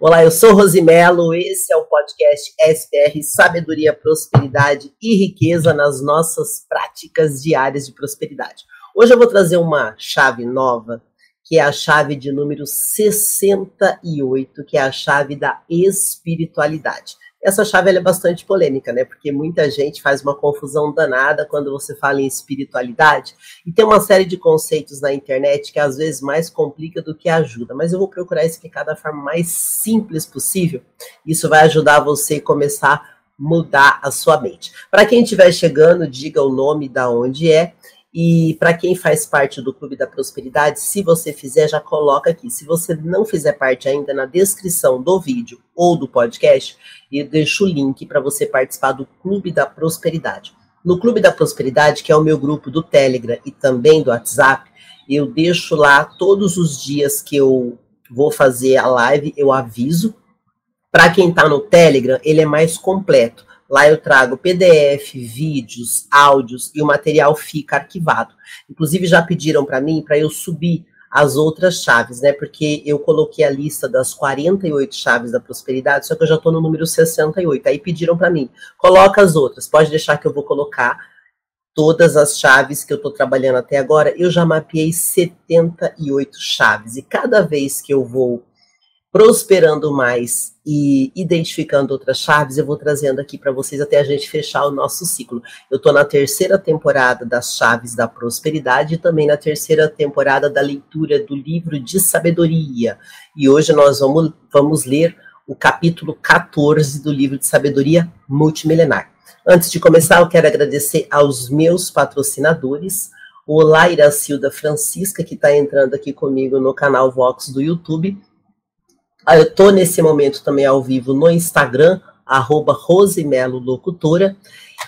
Olá, eu sou Rosimelo, esse é o podcast SPR Sabedoria, Prosperidade e Riqueza nas nossas práticas diárias de prosperidade. Hoje eu vou trazer uma chave nova, que é a chave de número 68, que é a chave da espiritualidade. Essa chave é bastante polêmica, né? Porque muita gente faz uma confusão danada quando você fala em espiritualidade. E tem uma série de conceitos na internet que às vezes mais complica do que ajuda. Mas eu vou procurar explicar da forma mais simples possível. Isso vai ajudar você a começar a mudar a sua mente. Para quem estiver chegando, diga o nome da onde é e para quem faz parte do Clube da Prosperidade, se você fizer, já coloca aqui. Se você não fizer parte ainda, na descrição do vídeo ou do podcast, eu deixo o link para você participar do Clube da Prosperidade. No Clube da Prosperidade, que é o meu grupo do Telegram e também do WhatsApp, eu deixo lá todos os dias que eu vou fazer a live, eu aviso. Para quem está no Telegram, ele é mais completo. Lá eu trago PDF, vídeos, áudios e o material fica arquivado. Inclusive já pediram para mim para eu subir as outras chaves, né? Porque eu coloquei a lista das 48 chaves da prosperidade, só que eu já estou no número 68. Aí pediram para mim, coloca as outras. Pode deixar que eu vou colocar todas as chaves que eu estou trabalhando até agora. Eu já mapeei 78 chaves e cada vez que eu vou prosperando mais e identificando outras chaves, eu vou trazendo aqui para vocês até a gente fechar o nosso ciclo. Eu estou na terceira temporada das Chaves da Prosperidade e também na terceira temporada da leitura do livro de sabedoria. E hoje nós vamos, vamos ler o capítulo 14 do livro de sabedoria multimilenar. Antes de começar, eu quero agradecer aos meus patrocinadores. O Laira Silda Francisca, que está entrando aqui comigo no canal Vox do YouTube, eu estou nesse momento também ao vivo no Instagram, arroba Rosimelo Locutora,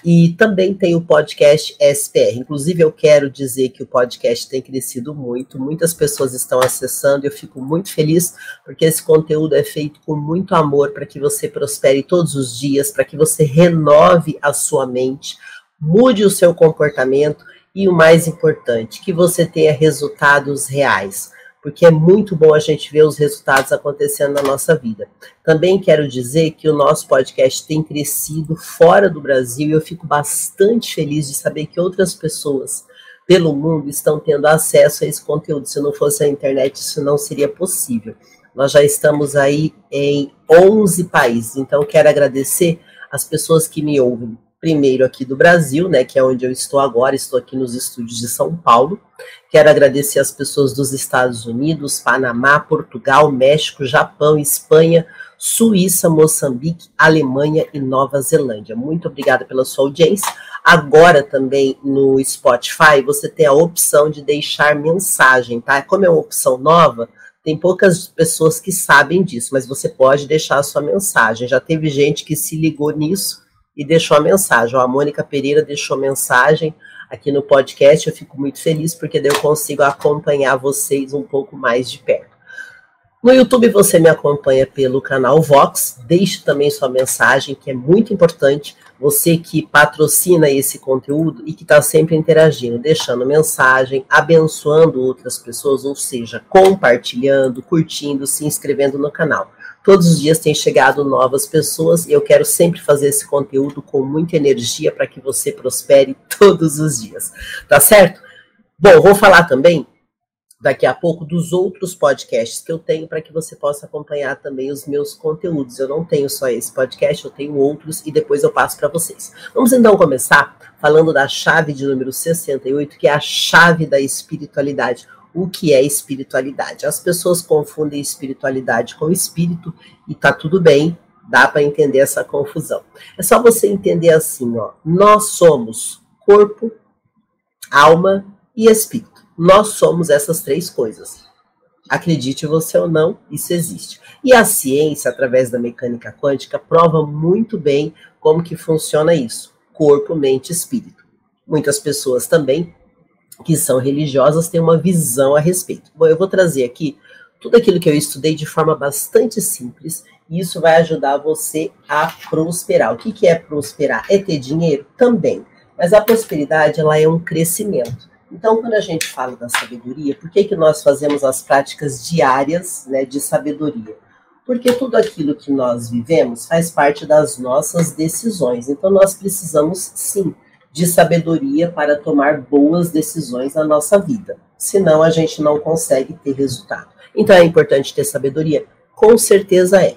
e também tem o podcast SPR. Inclusive, eu quero dizer que o podcast tem crescido muito, muitas pessoas estão acessando, eu fico muito feliz, porque esse conteúdo é feito com muito amor para que você prospere todos os dias, para que você renove a sua mente, mude o seu comportamento e o mais importante, que você tenha resultados reais porque é muito bom a gente ver os resultados acontecendo na nossa vida. Também quero dizer que o nosso podcast tem crescido fora do Brasil e eu fico bastante feliz de saber que outras pessoas pelo mundo estão tendo acesso a esse conteúdo. Se não fosse a internet, isso não seria possível. Nós já estamos aí em 11 países, então quero agradecer as pessoas que me ouvem primeiro aqui do Brasil, né, que é onde eu estou agora, estou aqui nos estúdios de São Paulo. Quero agradecer as pessoas dos Estados Unidos, Panamá, Portugal, México, Japão, Espanha, Suíça, Moçambique, Alemanha e Nova Zelândia. Muito obrigada pela sua audiência. Agora também no Spotify você tem a opção de deixar mensagem, tá? Como é uma opção nova, tem poucas pessoas que sabem disso, mas você pode deixar a sua mensagem. Já teve gente que se ligou nisso e deixou a mensagem. a Mônica Pereira deixou mensagem aqui no podcast. Eu fico muito feliz porque daí eu consigo acompanhar vocês um pouco mais de perto. No YouTube você me acompanha pelo canal Vox. Deixe também sua mensagem, que é muito importante. Você que patrocina esse conteúdo e que está sempre interagindo, deixando mensagem, abençoando outras pessoas, ou seja, compartilhando, curtindo, se inscrevendo no canal. Todos os dias tem chegado novas pessoas e eu quero sempre fazer esse conteúdo com muita energia para que você prospere todos os dias. Tá certo? Bom, vou falar também daqui a pouco dos outros podcasts que eu tenho para que você possa acompanhar também os meus conteúdos. Eu não tenho só esse podcast, eu tenho outros e depois eu passo para vocês. Vamos então começar falando da chave de número 68, que é a chave da espiritualidade o que é espiritualidade. As pessoas confundem espiritualidade com espírito e tá tudo bem, dá para entender essa confusão. É só você entender assim, ó, nós somos corpo, alma e espírito. Nós somos essas três coisas. Acredite você ou não, isso existe. E a ciência, através da mecânica quântica, prova muito bem como que funciona isso. Corpo, mente, espírito. Muitas pessoas também que são religiosas têm uma visão a respeito. Bom, eu vou trazer aqui tudo aquilo que eu estudei de forma bastante simples e isso vai ajudar você a prosperar. O que, que é prosperar? É ter dinheiro? Também. Mas a prosperidade ela é um crescimento. Então, quando a gente fala da sabedoria, por que, que nós fazemos as práticas diárias né, de sabedoria? Porque tudo aquilo que nós vivemos faz parte das nossas decisões. Então nós precisamos sim de sabedoria para tomar boas decisões na nossa vida. Senão a gente não consegue ter resultado. Então é importante ter sabedoria? Com certeza é.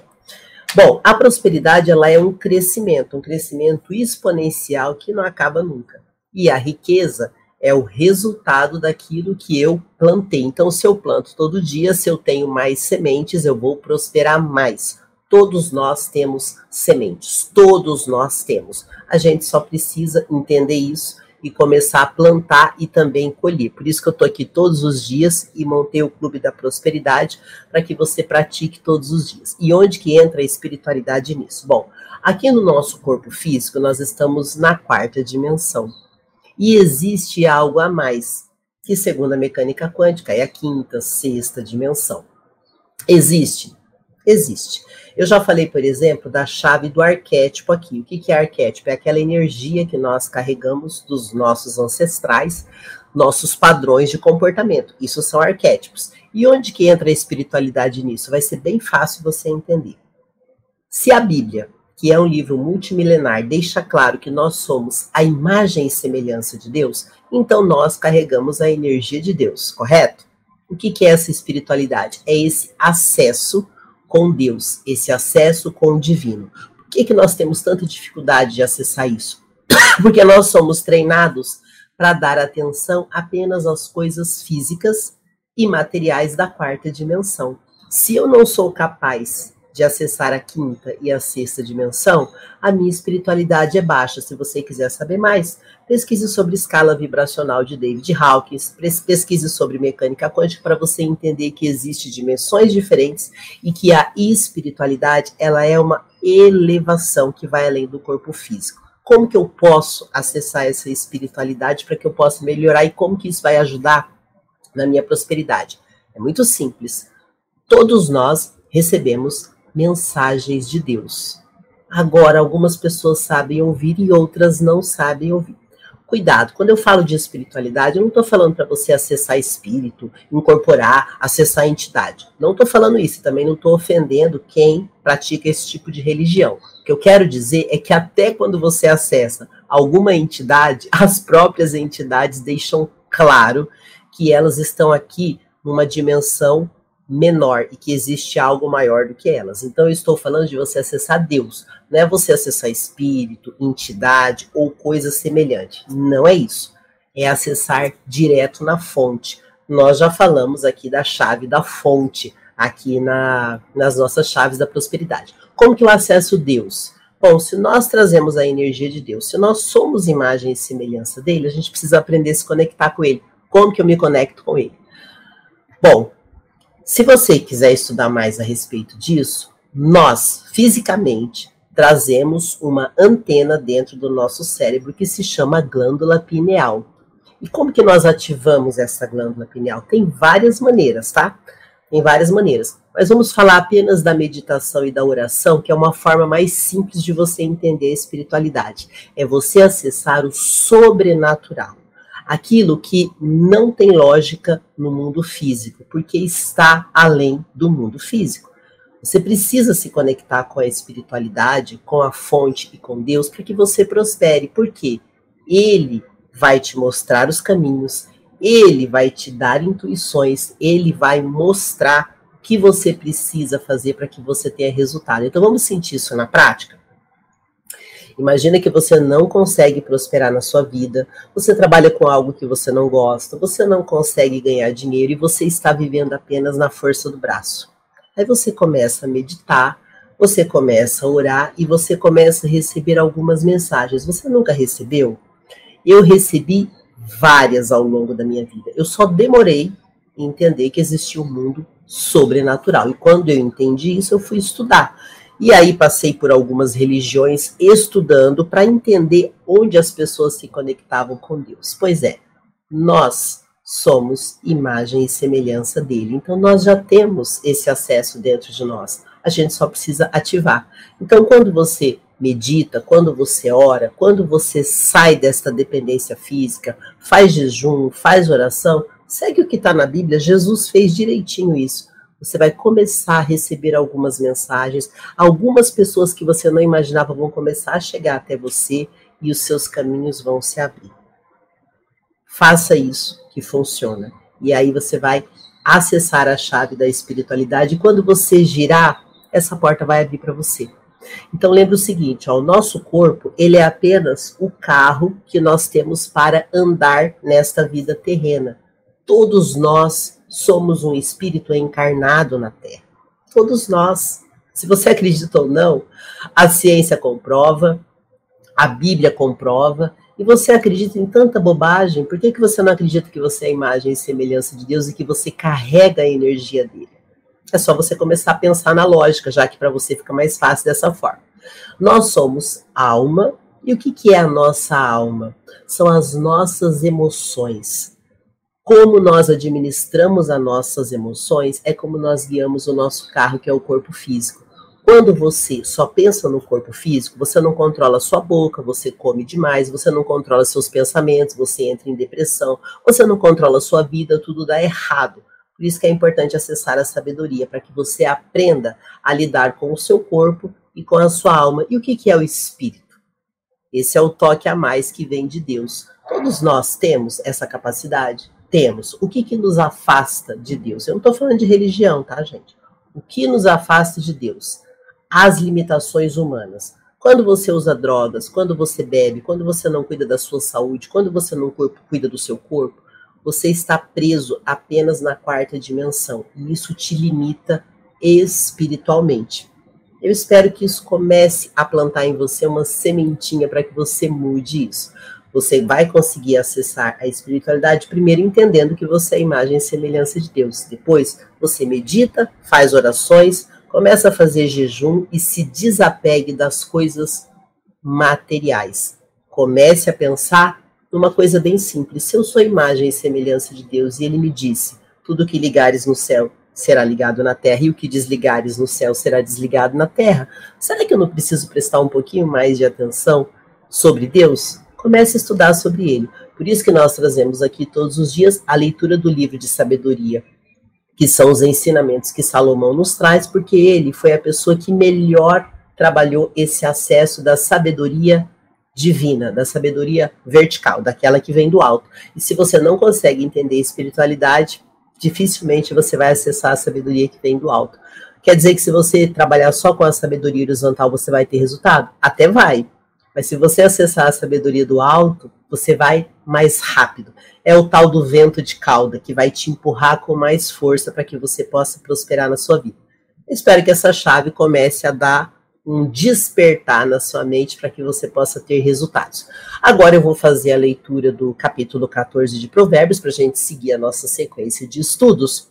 Bom, a prosperidade ela é um crescimento, um crescimento exponencial que não acaba nunca. E a riqueza é o resultado daquilo que eu plantei. Então, se eu planto todo dia, se eu tenho mais sementes, eu vou prosperar mais. Todos nós temos sementes, todos nós temos. A gente só precisa entender isso e começar a plantar e também colher. Por isso que eu estou aqui todos os dias e montei o Clube da Prosperidade para que você pratique todos os dias. E onde que entra a espiritualidade nisso? Bom, aqui no nosso corpo físico nós estamos na quarta dimensão. E existe algo a mais, que segundo a mecânica quântica é a quinta, sexta dimensão. Existe? Existe. Eu já falei, por exemplo, da chave do arquétipo aqui. O que, é arquétipo? É aquela energia que nós carregamos dos nossos ancestrais, nossos padrões de comportamento. Isso são arquétipos. E onde que entra a espiritualidade nisso? Vai ser bem fácil você entender. Se a Bíblia que é um livro multimilenar, deixa claro que nós somos a imagem e semelhança de Deus, então nós carregamos a energia de Deus, correto? O que, que é essa espiritualidade? É esse acesso com Deus, esse acesso com o divino. Por que, que nós temos tanta dificuldade de acessar isso? Porque nós somos treinados para dar atenção apenas às coisas físicas e materiais da quarta dimensão. Se eu não sou capaz de acessar a quinta e a sexta dimensão, a minha espiritualidade é baixa. Se você quiser saber mais, pesquise sobre escala vibracional de David Hawkins, pesquise sobre mecânica quântica para você entender que existem dimensões diferentes e que a espiritualidade ela é uma elevação que vai além do corpo físico. Como que eu posso acessar essa espiritualidade para que eu possa melhorar e como que isso vai ajudar na minha prosperidade? É muito simples. Todos nós recebemos mensagens de Deus. Agora, algumas pessoas sabem ouvir e outras não sabem ouvir. Cuidado, quando eu falo de espiritualidade, eu não estou falando para você acessar espírito, incorporar, acessar entidade. Não estou falando isso, também não estou ofendendo quem pratica esse tipo de religião. O que eu quero dizer é que até quando você acessa alguma entidade, as próprias entidades deixam claro que elas estão aqui numa dimensão menor e que existe algo maior do que elas. Então eu estou falando de você acessar Deus, não é você acessar espírito, entidade ou coisa semelhante. Não é isso. É acessar direto na fonte. Nós já falamos aqui da chave da fonte aqui na, nas nossas chaves da prosperidade. Como que eu acesso Deus? Bom, se nós trazemos a energia de Deus, se nós somos imagem e semelhança dele, a gente precisa aprender a se conectar com ele. Como que eu me conecto com ele? Bom, se você quiser estudar mais a respeito disso, nós, fisicamente, trazemos uma antena dentro do nosso cérebro que se chama glândula pineal. E como que nós ativamos essa glândula pineal? Tem várias maneiras, tá? Tem várias maneiras. Mas vamos falar apenas da meditação e da oração, que é uma forma mais simples de você entender a espiritualidade. É você acessar o sobrenatural aquilo que não tem lógica no mundo físico, porque está além do mundo físico. Você precisa se conectar com a espiritualidade, com a fonte e com Deus para que você prospere, porque Ele vai te mostrar os caminhos, Ele vai te dar intuições, Ele vai mostrar o que você precisa fazer para que você tenha resultado. Então vamos sentir isso na prática? Imagina que você não consegue prosperar na sua vida, você trabalha com algo que você não gosta, você não consegue ganhar dinheiro e você está vivendo apenas na força do braço. Aí você começa a meditar, você começa a orar e você começa a receber algumas mensagens. Você nunca recebeu? Eu recebi várias ao longo da minha vida. Eu só demorei em entender que existia um mundo sobrenatural. E quando eu entendi isso, eu fui estudar. E aí passei por algumas religiões estudando para entender onde as pessoas se conectavam com Deus. Pois é, nós somos imagem e semelhança dele. Então nós já temos esse acesso dentro de nós. A gente só precisa ativar. Então quando você medita, quando você ora, quando você sai desta dependência física, faz jejum, faz oração, segue o que está na Bíblia. Jesus fez direitinho isso. Você vai começar a receber algumas mensagens, algumas pessoas que você não imaginava vão começar a chegar até você e os seus caminhos vão se abrir. Faça isso que funciona. E aí você vai acessar a chave da espiritualidade. E quando você girar, essa porta vai abrir para você. Então lembre o seguinte, ó, o nosso corpo, ele é apenas o carro que nós temos para andar nesta vida terrena. Todos nós somos um espírito encarnado na Terra. Todos nós. Se você acredita ou não, a ciência comprova, a Bíblia comprova, e você acredita em tanta bobagem, por que, que você não acredita que você é a imagem e semelhança de Deus e que você carrega a energia dele? É só você começar a pensar na lógica, já que para você fica mais fácil dessa forma. Nós somos alma, e o que, que é a nossa alma? São as nossas emoções. Como nós administramos as nossas emoções é como nós guiamos o nosso carro, que é o corpo físico. Quando você só pensa no corpo físico, você não controla sua boca, você come demais, você não controla seus pensamentos, você entra em depressão, você não controla sua vida, tudo dá errado. Por isso que é importante acessar a sabedoria, para que você aprenda a lidar com o seu corpo e com a sua alma. E o que, que é o espírito? Esse é o toque a mais que vem de Deus. Todos nós temos essa capacidade? Temos. O que, que nos afasta de Deus? Eu não estou falando de religião, tá, gente? O que nos afasta de Deus? as limitações humanas. Quando você usa drogas, quando você bebe, quando você não cuida da sua saúde, quando você não cuida do seu corpo, você está preso apenas na quarta dimensão. E isso te limita espiritualmente. Eu espero que isso comece a plantar em você uma sementinha para que você mude isso. Você vai conseguir acessar a espiritualidade primeiro entendendo que você é imagem e semelhança de Deus. Depois, você medita, faz orações, Começa a fazer jejum e se desapegue das coisas materiais. Comece a pensar numa coisa bem simples. Se eu sou imagem e semelhança de Deus e ele me disse: tudo que ligares no céu será ligado na terra e o que desligares no céu será desligado na terra. Será que eu não preciso prestar um pouquinho mais de atenção sobre Deus? Comece a estudar sobre ele. Por isso que nós trazemos aqui todos os dias a leitura do livro de sabedoria que são os ensinamentos que Salomão nos traz, porque ele foi a pessoa que melhor trabalhou esse acesso da sabedoria divina, da sabedoria vertical, daquela que vem do alto. E se você não consegue entender espiritualidade, dificilmente você vai acessar a sabedoria que vem do alto. Quer dizer que se você trabalhar só com a sabedoria horizontal, você vai ter resultado? Até vai. Mas se você acessar a sabedoria do alto, você vai mais rápido. É o tal do vento de cauda que vai te empurrar com mais força para que você possa prosperar na sua vida. espero que essa chave comece a dar um despertar na sua mente para que você possa ter resultados. Agora eu vou fazer a leitura do capítulo 14 de Provérbios para a gente seguir a nossa sequência de estudos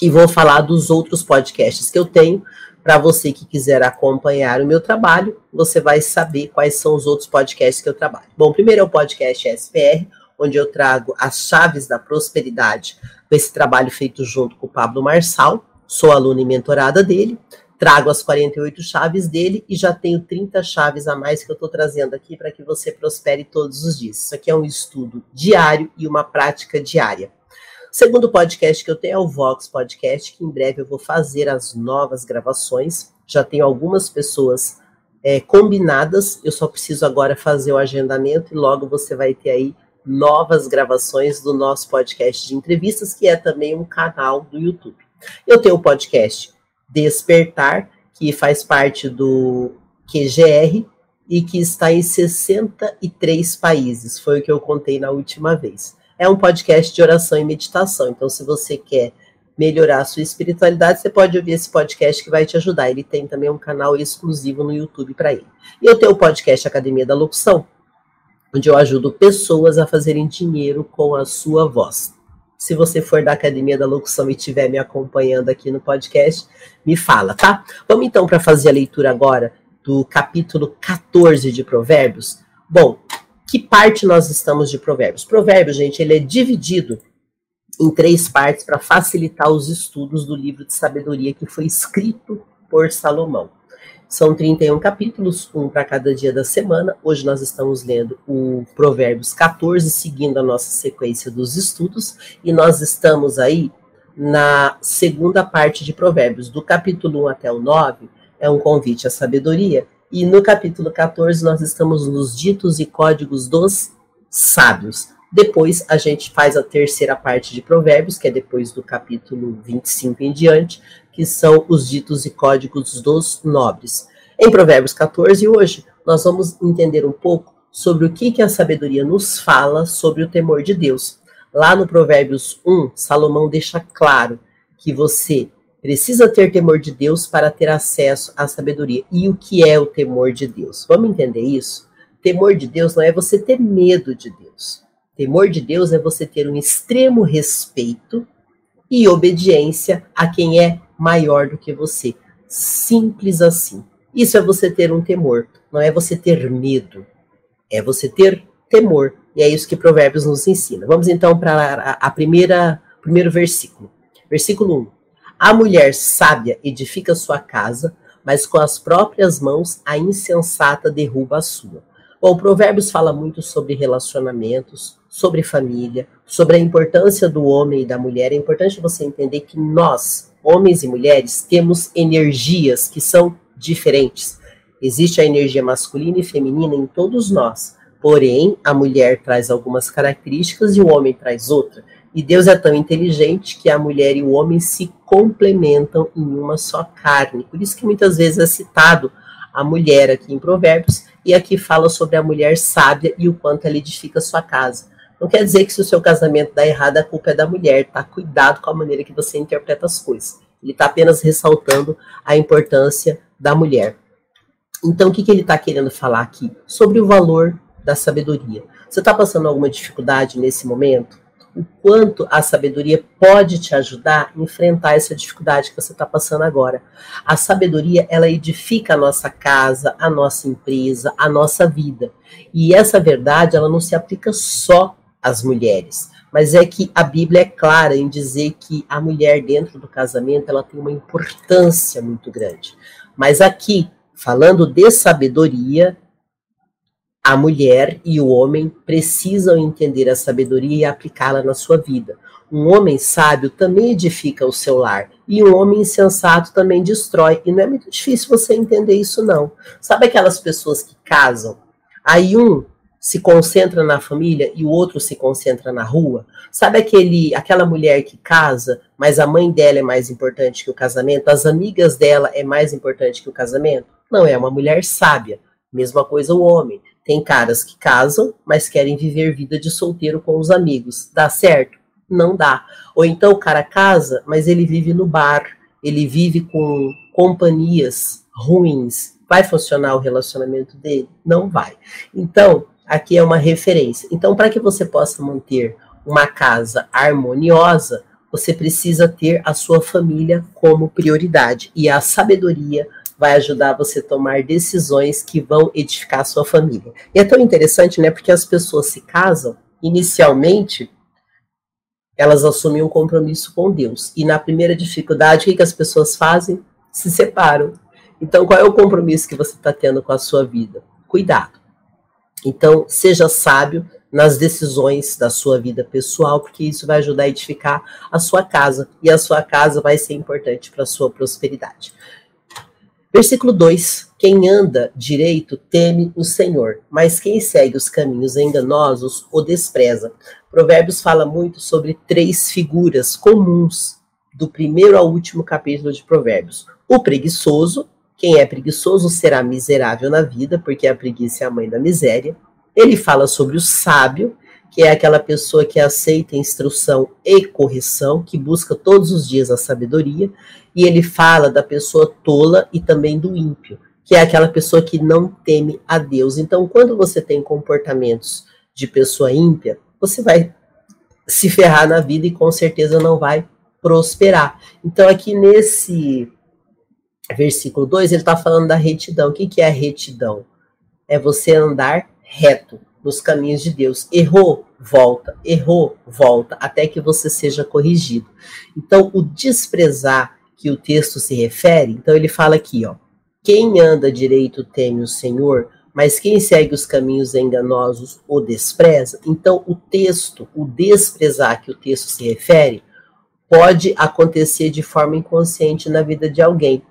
e vou falar dos outros podcasts que eu tenho para você que quiser acompanhar o meu trabalho, você vai saber quais são os outros podcasts que eu trabalho. Bom, primeiro é o podcast SPR, onde eu trago as chaves da prosperidade, com esse trabalho feito junto com o Pablo Marçal. Sou aluna e mentorada dele, trago as 48 chaves dele e já tenho 30 chaves a mais que eu estou trazendo aqui para que você prospere todos os dias. Isso aqui é um estudo diário e uma prática diária. Segundo podcast que eu tenho é o Vox Podcast, que em breve eu vou fazer as novas gravações. Já tenho algumas pessoas é, combinadas, eu só preciso agora fazer o agendamento e logo você vai ter aí novas gravações do nosso podcast de entrevistas, que é também um canal do YouTube. Eu tenho o podcast Despertar, que faz parte do QGR e que está em 63 países, foi o que eu contei na última vez é um podcast de oração e meditação. Então, se você quer melhorar a sua espiritualidade, você pode ouvir esse podcast que vai te ajudar. Ele tem também um canal exclusivo no YouTube para ele. E eu tenho o podcast Academia da Locução, onde eu ajudo pessoas a fazerem dinheiro com a sua voz. Se você for da Academia da Locução e estiver me acompanhando aqui no podcast, me fala, tá? Vamos então para fazer a leitura agora do capítulo 14 de Provérbios. Bom, que parte nós estamos de Provérbios? Provérbios, gente, ele é dividido em três partes para facilitar os estudos do livro de sabedoria que foi escrito por Salomão. São 31 capítulos, um para cada dia da semana. Hoje nós estamos lendo o Provérbios 14, seguindo a nossa sequência dos estudos, e nós estamos aí na segunda parte de Provérbios, do capítulo 1 até o 9, é um convite à sabedoria, e no capítulo 14 nós estamos nos ditos e códigos dos sábios. Depois a gente faz a terceira parte de Provérbios, que é depois do capítulo 25 em diante, que são os ditos e códigos dos nobres. Em Provérbios 14 hoje, nós vamos entender um pouco sobre o que, que a sabedoria nos fala sobre o temor de Deus. Lá no Provérbios 1, Salomão deixa claro que você precisa ter temor de Deus para ter acesso à sabedoria. E o que é o temor de Deus? Vamos entender isso? Temor de Deus não é você ter medo de Deus. Temor de Deus é você ter um extremo respeito e obediência a quem é maior do que você. Simples assim. Isso é você ter um temor, não é você ter medo. É você ter temor. E é isso que Provérbios nos ensina. Vamos então para a, primeira primeiro versículo. Versículo 1. A mulher sábia edifica sua casa, mas com as próprias mãos a insensata derruba a sua. Bom, Provérbios fala muito sobre relacionamentos, sobre família, sobre a importância do homem e da mulher. É importante você entender que nós, homens e mulheres, temos energias que são diferentes. Existe a energia masculina e feminina em todos nós. Porém, a mulher traz algumas características e o homem traz outra. E Deus é tão inteligente que a mulher e o homem se complementam em uma só carne. Por isso que muitas vezes é citado a mulher aqui em Provérbios e aqui fala sobre a mulher sábia e o quanto ela edifica sua casa. Não quer dizer que se o seu casamento dá errado, a culpa é da mulher, tá? Cuidado com a maneira que você interpreta as coisas. Ele está apenas ressaltando a importância da mulher. Então, o que, que ele está querendo falar aqui? Sobre o valor da sabedoria. Você está passando alguma dificuldade nesse momento? O quanto a sabedoria pode te ajudar a enfrentar essa dificuldade que você está passando agora. A sabedoria, ela edifica a nossa casa, a nossa empresa, a nossa vida. E essa verdade, ela não se aplica só às mulheres mas é que a Bíblia é clara em dizer que a mulher dentro do casamento ela tem uma importância muito grande. Mas aqui, falando de sabedoria, a mulher e o homem precisam entender a sabedoria e aplicá-la na sua vida. Um homem sábio também edifica o seu lar, e um homem insensato também destrói. E não é muito difícil você entender isso, não. Sabe aquelas pessoas que casam? Aí um se concentra na família e o outro se concentra na rua? Sabe aquele, aquela mulher que casa, mas a mãe dela é mais importante que o casamento, as amigas dela é mais importante que o casamento? Não, é uma mulher sábia. Mesma coisa o homem. Tem caras que casam, mas querem viver vida de solteiro com os amigos. Dá certo? Não dá. Ou então o cara casa, mas ele vive no bar, ele vive com companhias ruins. Vai funcionar o relacionamento dele? Não vai. Então, aqui é uma referência. Então, para que você possa manter uma casa harmoniosa, você precisa ter a sua família como prioridade. E a sabedoria vai ajudar você a tomar decisões que vão edificar a sua família. E é tão interessante, né? Porque as pessoas se casam, inicialmente, elas assumem um compromisso com Deus. E na primeira dificuldade, o que, as pessoas fazem? Se separam. Então, qual é o compromisso que você está tendo com a sua vida? Cuidado. Então, seja sábio nas decisões da sua vida pessoal, porque isso vai ajudar a edificar a sua casa, e a sua casa vai ser importante para a sua prosperidade. Versículo 2: Quem anda direito teme o Senhor, mas quem segue os caminhos enganosos o despreza. Provérbios fala muito sobre três figuras comuns do primeiro ao último capítulo de Provérbios: o preguiçoso, quem é preguiçoso será miserável na vida, porque a preguiça é a mãe da miséria. Ele fala sobre o sábio, que é aquela pessoa que aceita instrução e correção, que busca todos os dias a sabedoria. E ele fala da pessoa tola e também do ímpio, que é aquela pessoa que não teme a Deus. Então, quando você tem comportamentos de pessoa ímpia, você vai se ferrar na vida e com certeza não vai prosperar. Então, aqui nesse versículo 2, ele está falando da retidão. O que, que é a retidão? É você andar reto nos caminhos de Deus. Errou, volta. Errou, volta, até que você seja corrigido. Então, o desprezar que o texto se refere, então ele fala aqui, ó. Quem anda direito teme o Senhor, mas quem segue os caminhos enganosos o despreza. Então, o texto, o desprezar que o texto se refere, pode acontecer de forma inconsciente na vida de alguém.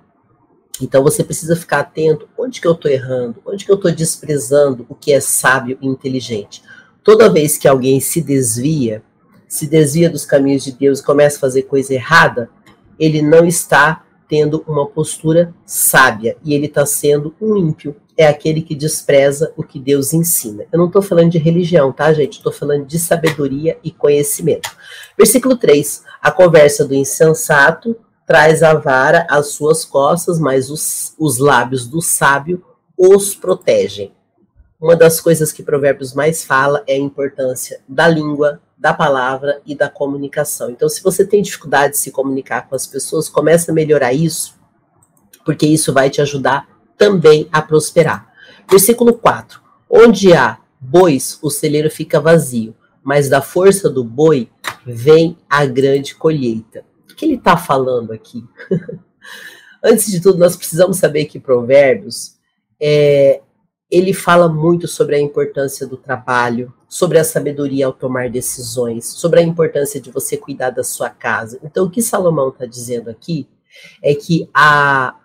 Então você precisa ficar atento onde que eu estou errando, onde que eu estou desprezando o que é sábio e inteligente. Toda vez que alguém se desvia, se desvia dos caminhos de Deus e começa a fazer coisa errada, ele não está tendo uma postura sábia e ele está sendo um ímpio. É aquele que despreza o que Deus ensina. Eu não estou falando de religião, tá, gente? Estou falando de sabedoria e conhecimento. Versículo 3. A conversa do insensato traz a vara às suas costas, mas os, os lábios do sábio os protegem. Uma das coisas que Provérbios mais fala é a importância da língua, da palavra e da comunicação. Então, se você tem dificuldade de se comunicar com as pessoas, comece a melhorar isso, porque isso vai te ajudar também a prosperar. Versículo 4. Onde há bois, o celeiro fica vazio, mas da força do boi vem a grande colheita. O que ele está falando aqui? Antes de tudo, nós precisamos saber que Provérbios é, ele fala muito sobre a importância do trabalho, sobre a sabedoria ao tomar decisões, sobre a importância de você cuidar da sua casa. Então, o que Salomão está dizendo aqui é que a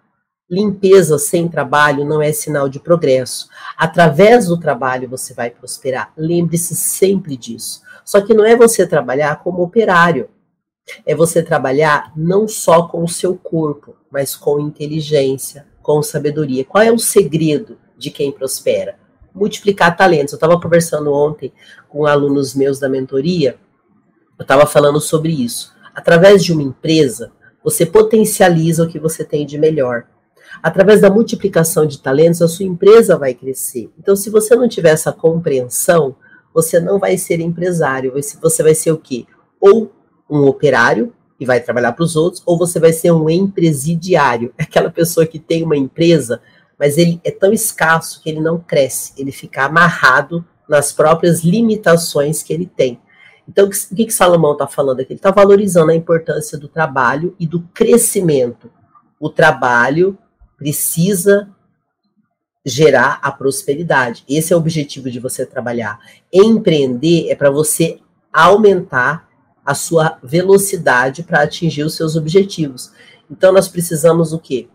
limpeza sem trabalho não é sinal de progresso. Através do trabalho você vai prosperar. Lembre-se sempre disso. Só que não é você trabalhar como operário. É você trabalhar não só com o seu corpo, mas com inteligência, com sabedoria. Qual é o segredo de quem prospera. Multiplicar talentos. Eu estava conversando ontem com alunos meus da mentoria, eu estava falando sobre isso. Através de uma empresa, você potencializa o que você tem de melhor. Através da multiplicação de talentos, a sua empresa vai crescer. Então, se você não tiver essa compreensão, você não vai ser empresário. Você vai ser o quê? Ou um operário e vai trabalhar para os outros, ou você vai ser um empresidiário, aquela pessoa que tem uma empresa, mas ele é tão escasso que ele não cresce, ele fica amarrado nas próprias limitações que ele tem. Então, o que, que Salomão está falando aqui? Ele está valorizando a importância do trabalho e do crescimento. O trabalho precisa gerar a prosperidade. Esse é o objetivo de você trabalhar. Empreender é para você aumentar a sua velocidade para atingir os seus objetivos. Então, nós precisamos o quê?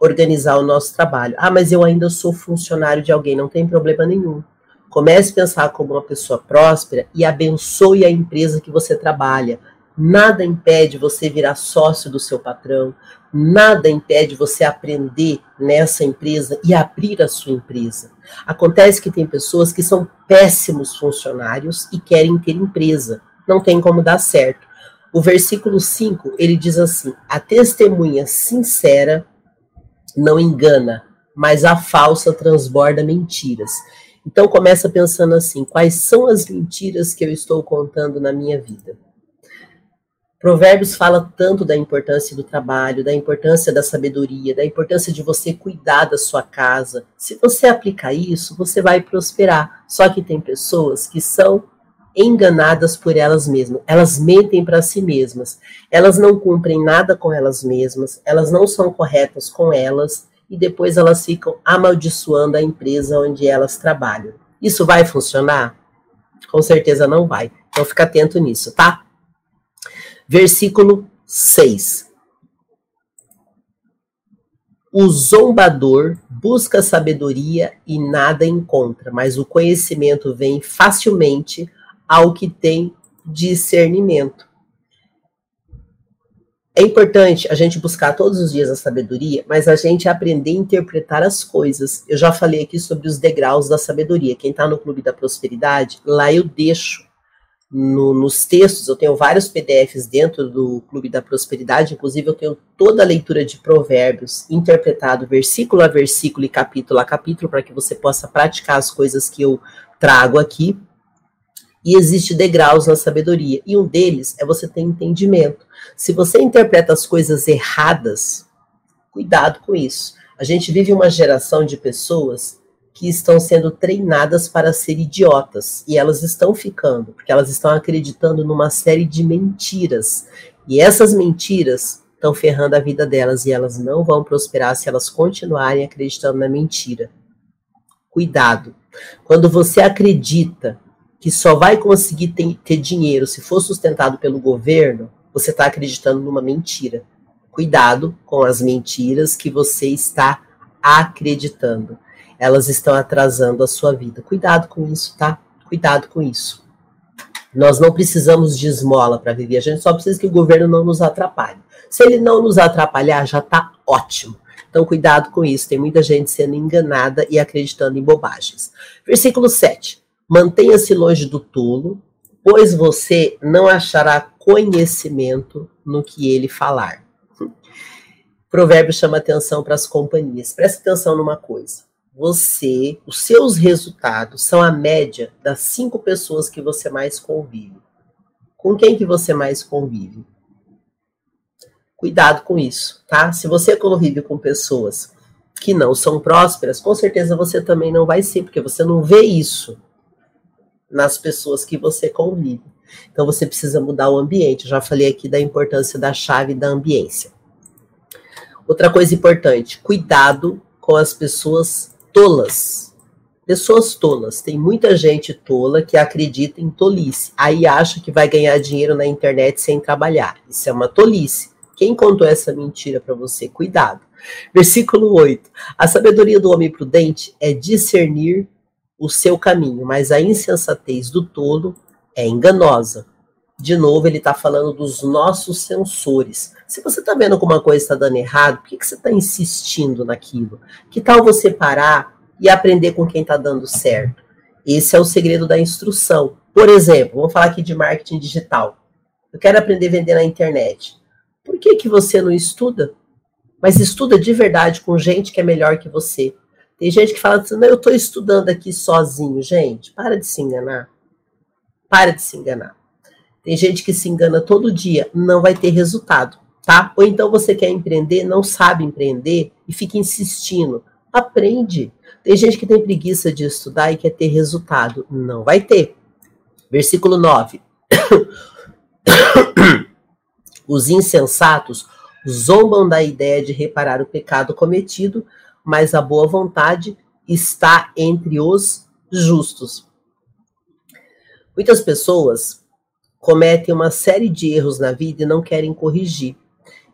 Organizar o nosso trabalho. Ah, mas eu ainda sou funcionário de alguém, não tem problema nenhum. Comece a pensar como uma pessoa próspera e abençoe a empresa que você trabalha. Nada impede você virar sócio do seu patrão, nada impede você aprender nessa empresa e abrir a sua empresa. Acontece que tem pessoas que são péssimos funcionários e querem ter empresa. Não tem como dar certo. O versículo 5, ele diz assim: A testemunha sincera não engana, mas a falsa transborda mentiras. Então começa pensando assim: quais são as mentiras que eu estou contando na minha vida? Provérbios fala tanto da importância do trabalho, da importância da sabedoria, da importância de você cuidar da sua casa. Se você aplicar isso, você vai prosperar. Só que tem pessoas que são enganadas por elas mesmas. Elas mentem para si mesmas. Elas não cumprem nada com elas mesmas. Elas não são corretas com elas e depois elas ficam amaldiçoando a empresa onde elas trabalham. Isso vai funcionar? Com certeza não vai. Então fica atento nisso, tá? Versículo 6. O zombador busca sabedoria e nada encontra, mas o conhecimento vem facilmente ao que tem discernimento. É importante a gente buscar todos os dias a sabedoria, mas a gente aprender a interpretar as coisas. Eu já falei aqui sobre os degraus da sabedoria. Quem está no Clube da Prosperidade, lá eu deixo no, nos textos, eu tenho vários PDFs dentro do Clube da Prosperidade, inclusive eu tenho toda a leitura de provérbios interpretado versículo a versículo e capítulo a capítulo, para que você possa praticar as coisas que eu trago aqui. E existe degraus na sabedoria. E um deles é você ter entendimento. Se você interpreta as coisas erradas, cuidado com isso. A gente vive uma geração de pessoas que estão sendo treinadas para ser idiotas. E elas estão ficando, porque elas estão acreditando numa série de mentiras. E essas mentiras estão ferrando a vida delas e elas não vão prosperar se elas continuarem acreditando na mentira. Cuidado. Quando você acredita que só vai conseguir ter, ter dinheiro se for sustentado pelo governo, você está acreditando numa mentira. Cuidado com as mentiras que você está acreditando. Elas estão atrasando a sua vida. Cuidado com isso, tá? Cuidado com isso. Nós não precisamos de esmola para viver, a gente só precisa que o governo não nos atrapalhe. Se ele não nos atrapalhar, já está ótimo. Então, cuidado com isso. Tem muita gente sendo enganada e acreditando em bobagens. Versículo 7. Mantenha-se longe do tolo, pois você não achará conhecimento no que ele falar. Provérbio chama atenção para as companhias. Presta atenção numa coisa. Você, os seus resultados são a média das cinco pessoas que você mais convive. Com quem que você mais convive? Cuidado com isso, tá? Se você convive com pessoas que não são prósperas, com certeza você também não vai ser, porque você não vê isso nas pessoas que você convive. Então você precisa mudar o ambiente. Eu já falei aqui da importância da chave da ambiência. Outra coisa importante, cuidado com as pessoas tolas. Pessoas tolas. Tem muita gente tola que acredita em tolice. Aí acha que vai ganhar dinheiro na internet sem trabalhar. Isso é uma tolice. Quem contou essa mentira para você? Cuidado. Versículo 8. A sabedoria do homem prudente é discernir o seu caminho, mas a insensatez do tolo é enganosa. De novo, ele está falando dos nossos sensores. Se você está vendo que uma coisa está dando errado, por que, que você está insistindo naquilo? Que tal você parar e aprender com quem está dando certo? Esse é o segredo da instrução. Por exemplo, vamos falar aqui de marketing digital. Eu quero aprender a vender na internet. Por que, que você não estuda? Mas estuda de verdade com gente que é melhor que você. Tem gente que fala assim, eu estou estudando aqui sozinho. Gente, para de se enganar. Para de se enganar. Tem gente que se engana todo dia, não vai ter resultado, tá? Ou então você quer empreender, não sabe empreender e fica insistindo. Aprende. Tem gente que tem preguiça de estudar e quer ter resultado. Não vai ter. Versículo 9. Os insensatos zombam da ideia de reparar o pecado cometido, mas a boa vontade está entre os justos. Muitas pessoas cometem uma série de erros na vida e não querem corrigir.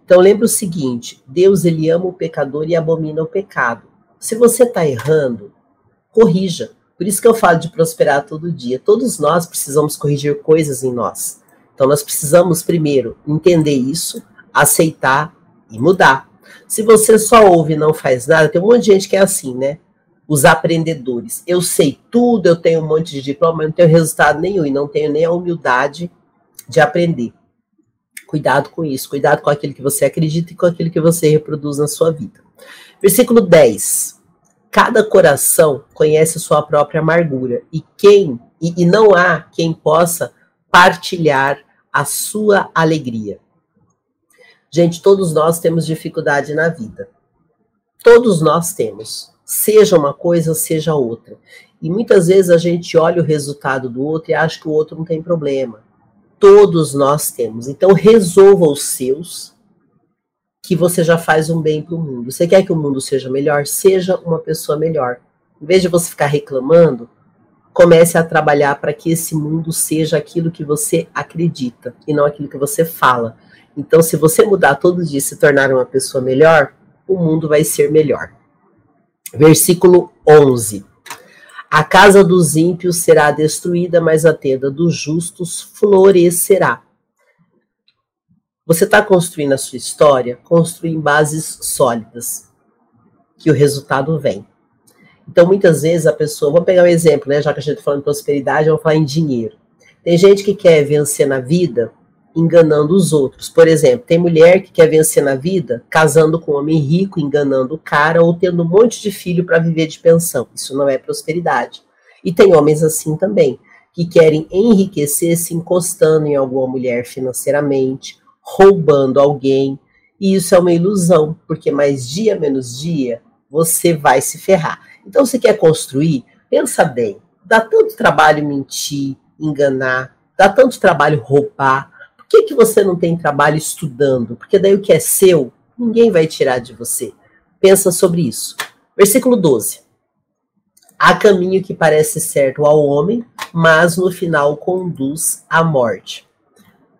Então lembre o seguinte: Deus ele ama o pecador e abomina o pecado. Se você está errando, corrija. Por isso que eu falo de prosperar todo dia. Todos nós precisamos corrigir coisas em nós. Então nós precisamos primeiro entender isso, aceitar e mudar. Se você só ouve e não faz nada, tem um monte de gente que é assim, né? Os aprendedores. Eu sei tudo, eu tenho um monte de diploma, mas não tenho resultado nenhum e não tenho nem a humildade de aprender. Cuidado com isso, cuidado com aquilo que você acredita e com aquilo que você reproduz na sua vida. Versículo 10. Cada coração conhece sua própria amargura, e quem e, e não há quem possa partilhar a sua alegria. Gente, todos nós temos dificuldade na vida. Todos nós temos, seja uma coisa, seja outra. E muitas vezes a gente olha o resultado do outro e acha que o outro não tem problema. Todos nós temos. Então resolva os seus, que você já faz um bem para o mundo. Você quer que o mundo seja melhor? Seja uma pessoa melhor. Em vez de você ficar reclamando, comece a trabalhar para que esse mundo seja aquilo que você acredita e não aquilo que você fala. Então, se você mudar todo dia e se tornar uma pessoa melhor, o mundo vai ser melhor. Versículo 11. A casa dos ímpios será destruída, mas a tenda dos justos florescerá. Você está construindo a sua história, construir em bases sólidas, que o resultado vem. Então, muitas vezes a pessoa, vamos pegar um exemplo, né? Já que a gente está falando de prosperidade, vamos falar em dinheiro. Tem gente que quer vencer na vida enganando os outros. Por exemplo, tem mulher que quer vencer na vida casando com um homem rico, enganando o cara ou tendo um monte de filho para viver de pensão. Isso não é prosperidade. E tem homens assim também, que querem enriquecer se encostando em alguma mulher financeiramente, roubando alguém. E isso é uma ilusão, porque mais dia menos dia você vai se ferrar. Então, se quer construir, pensa bem. Dá tanto trabalho mentir, enganar, dá tanto trabalho roubar. Que, que você não tem trabalho estudando? Porque daí o que é seu, ninguém vai tirar de você. Pensa sobre isso. Versículo 12. Há caminho que parece certo ao homem, mas no final conduz à morte.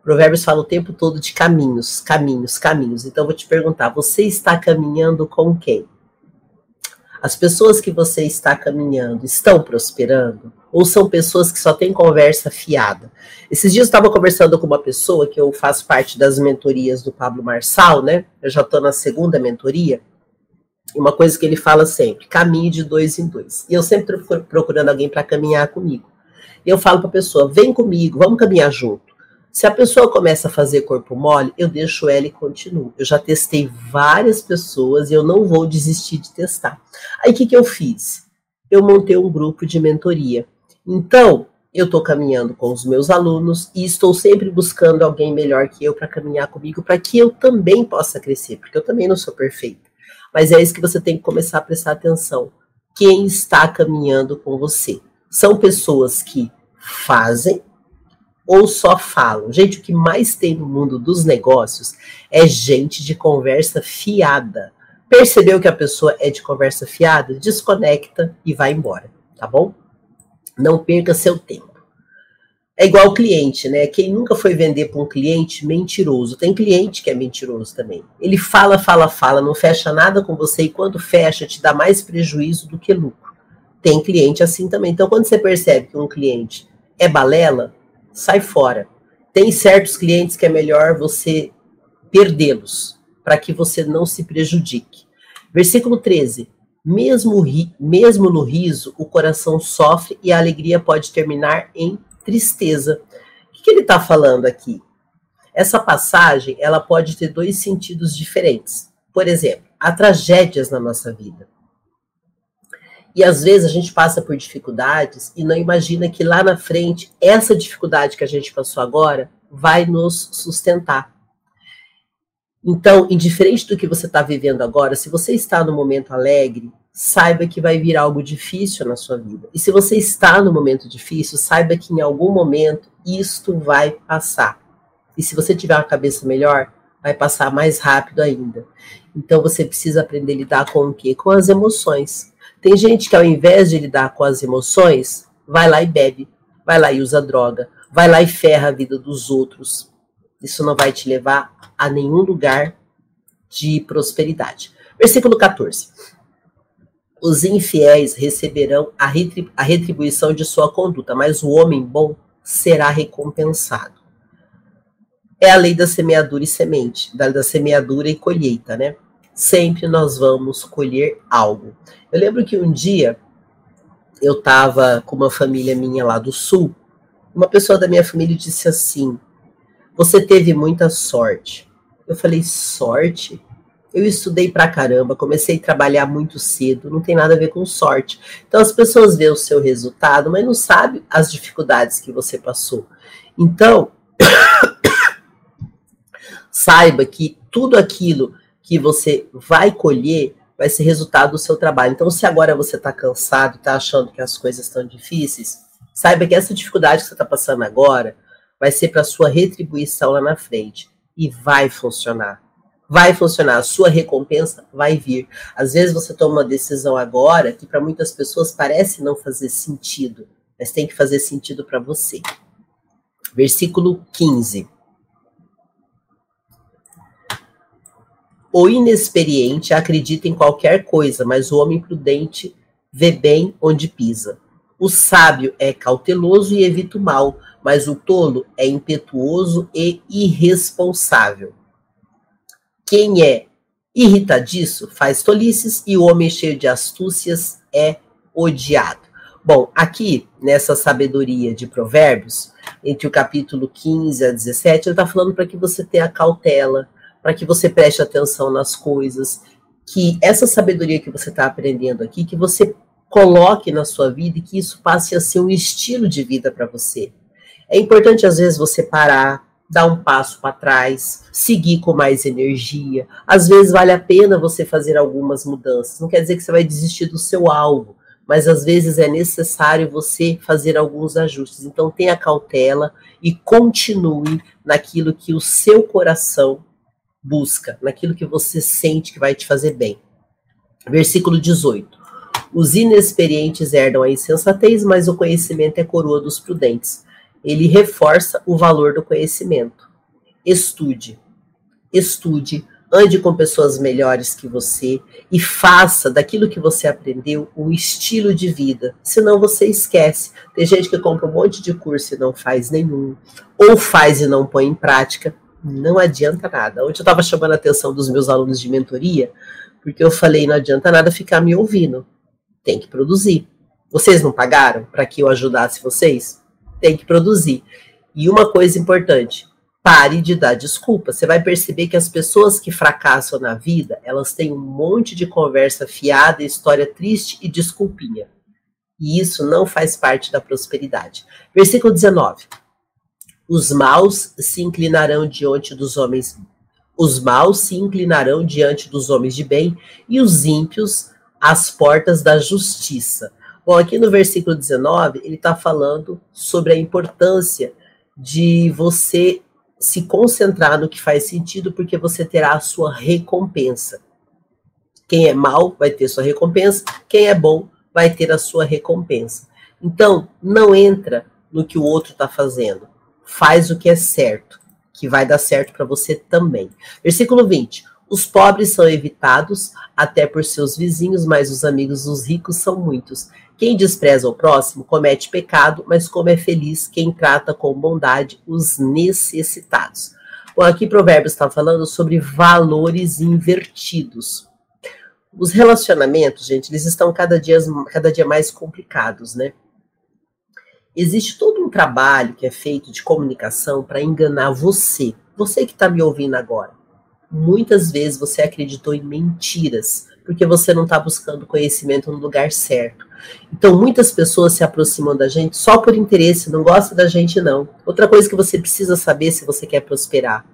Provérbios fala o tempo todo de caminhos, caminhos, caminhos. Então eu vou te perguntar: você está caminhando com quem? As pessoas que você está caminhando estão prosperando? Ou são pessoas que só têm conversa fiada? Esses dias eu estava conversando com uma pessoa que eu faço parte das mentorias do Pablo Marçal, né? Eu já estou na segunda mentoria. E uma coisa que ele fala sempre: caminhe de dois em dois. E eu sempre estou procurando alguém para caminhar comigo. E eu falo para a pessoa: vem comigo, vamos caminhar junto. Se a pessoa começa a fazer corpo mole, eu deixo ela e continuo. Eu já testei várias pessoas e eu não vou desistir de testar. Aí o que, que eu fiz? Eu montei um grupo de mentoria. Então, eu estou caminhando com os meus alunos e estou sempre buscando alguém melhor que eu para caminhar comigo, para que eu também possa crescer, porque eu também não sou perfeita. Mas é isso que você tem que começar a prestar atenção. Quem está caminhando com você? São pessoas que fazem ou só falam. Gente, o que mais tem no mundo dos negócios é gente de conversa fiada. Percebeu que a pessoa é de conversa fiada? Desconecta e vai embora, tá bom? Não perca seu tempo. É igual o cliente, né? Quem nunca foi vender para um cliente mentiroso. Tem cliente que é mentiroso também. Ele fala, fala, fala, não fecha nada com você e quando fecha te dá mais prejuízo do que lucro. Tem cliente assim também. Então, quando você percebe que um cliente é balela, sai fora. Tem certos clientes que é melhor você perdê-los, para que você não se prejudique. Versículo 13. Mesmo, ri, mesmo no riso, o coração sofre e a alegria pode terminar em tristeza. O que, que ele está falando aqui? Essa passagem ela pode ter dois sentidos diferentes. Por exemplo, há tragédias na nossa vida. E às vezes a gente passa por dificuldades e não imagina que lá na frente, essa dificuldade que a gente passou agora vai nos sustentar. Então, indiferente do que você está vivendo agora, se você está no momento alegre, saiba que vai vir algo difícil na sua vida. E se você está no momento difícil, saiba que em algum momento isto vai passar. E se você tiver uma cabeça melhor, vai passar mais rápido ainda. Então você precisa aprender a lidar com o quê? Com as emoções. Tem gente que ao invés de lidar com as emoções, vai lá e bebe, vai lá e usa droga, vai lá e ferra a vida dos outros. Isso não vai te levar a nenhum lugar de prosperidade. Versículo 14. Os infiéis receberão a, retribuição de sua conduta, mas o homem bom será recompensado. É a lei da semeadura e semente, da, da semeadura e colheita, né? sempre nós vamos colher algo. Eu lembro que um dia eu estava com uma família minha lá do sul, uma pessoa da minha família disse assim: Você teve muita sorte. Eu falei: Sorte? Eu estudei pra caramba, comecei a trabalhar muito cedo, não tem nada a ver com sorte. Então as pessoas veem o seu resultado, mas não sabem as dificuldades que você passou. Então, saiba que tudo aquilo que você vai colher vai ser resultado do seu trabalho. Então, se agora você está cansado, está achando que as coisas estão difíceis, saiba que essa dificuldade que você está passando agora vai ser para sua retribuição lá na frente e vai funcionar. Vai funcionar, a sua recompensa vai vir. Às vezes você toma uma decisão agora que para muitas pessoas parece não fazer sentido, mas tem que fazer sentido para você. Versículo 15. O inexperiente acredita em qualquer coisa, mas o homem prudente vê bem onde pisa. O sábio é cauteloso e evita o mal, mas o tolo é impetuoso e irresponsável. Quem é irritadiço faz tolices e o homem cheio de astúcias é odiado. Bom, aqui nessa sabedoria de Provérbios, entre o capítulo 15 a 17, ele está falando para que você tenha cautela, para que você preste atenção nas coisas, que essa sabedoria que você está aprendendo aqui, que você coloque na sua vida e que isso passe a ser um estilo de vida para você. É importante, às vezes, você parar, dar um passo para trás, seguir com mais energia. Às vezes, vale a pena você fazer algumas mudanças. Não quer dizer que você vai desistir do seu alvo, mas às vezes é necessário você fazer alguns ajustes. Então, tenha cautela e continue naquilo que o seu coração busca, naquilo que você sente que vai te fazer bem. Versículo 18. Os inexperientes herdam a insensatez, mas o conhecimento é coroa dos prudentes. Ele reforça o valor do conhecimento. estude. Estude, ande com pessoas melhores que você e faça daquilo que você aprendeu um estilo de vida. Senão você esquece. Tem gente que compra um monte de curso e não faz nenhum, ou faz e não põe em prática. Não adianta nada. Ontem eu estava chamando a atenção dos meus alunos de mentoria, porque eu falei: não adianta nada ficar me ouvindo. Tem que produzir. Vocês não pagaram para que eu ajudasse vocês? Tem que produzir. E uma coisa importante: pare de dar desculpa. Você vai perceber que as pessoas que fracassam na vida, elas têm um monte de conversa fiada, história triste e desculpinha. E isso não faz parte da prosperidade. Versículo 19. Os maus se inclinarão diante dos homens os maus se inclinarão diante dos homens de bem e os ímpios às portas da justiça. Bom, aqui no versículo 19, ele está falando sobre a importância de você se concentrar no que faz sentido, porque você terá a sua recompensa. Quem é mal vai ter sua recompensa, quem é bom vai ter a sua recompensa. Então, não entra no que o outro está fazendo. Faz o que é certo, que vai dar certo para você também. Versículo 20. Os pobres são evitados até por seus vizinhos, mas os amigos dos ricos são muitos. Quem despreza o próximo comete pecado, mas como é feliz quem trata com bondade os necessitados. Bom, aqui Provérbios está falando sobre valores invertidos. Os relacionamentos, gente, eles estão cada dia, cada dia mais complicados, né? Existe todo um trabalho que é feito de comunicação para enganar você, você que está me ouvindo agora. Muitas vezes você acreditou em mentiras, porque você não está buscando conhecimento no lugar certo. Então, muitas pessoas se aproximam da gente só por interesse, não gosta da gente, não. Outra coisa que você precisa saber se você quer prosperar: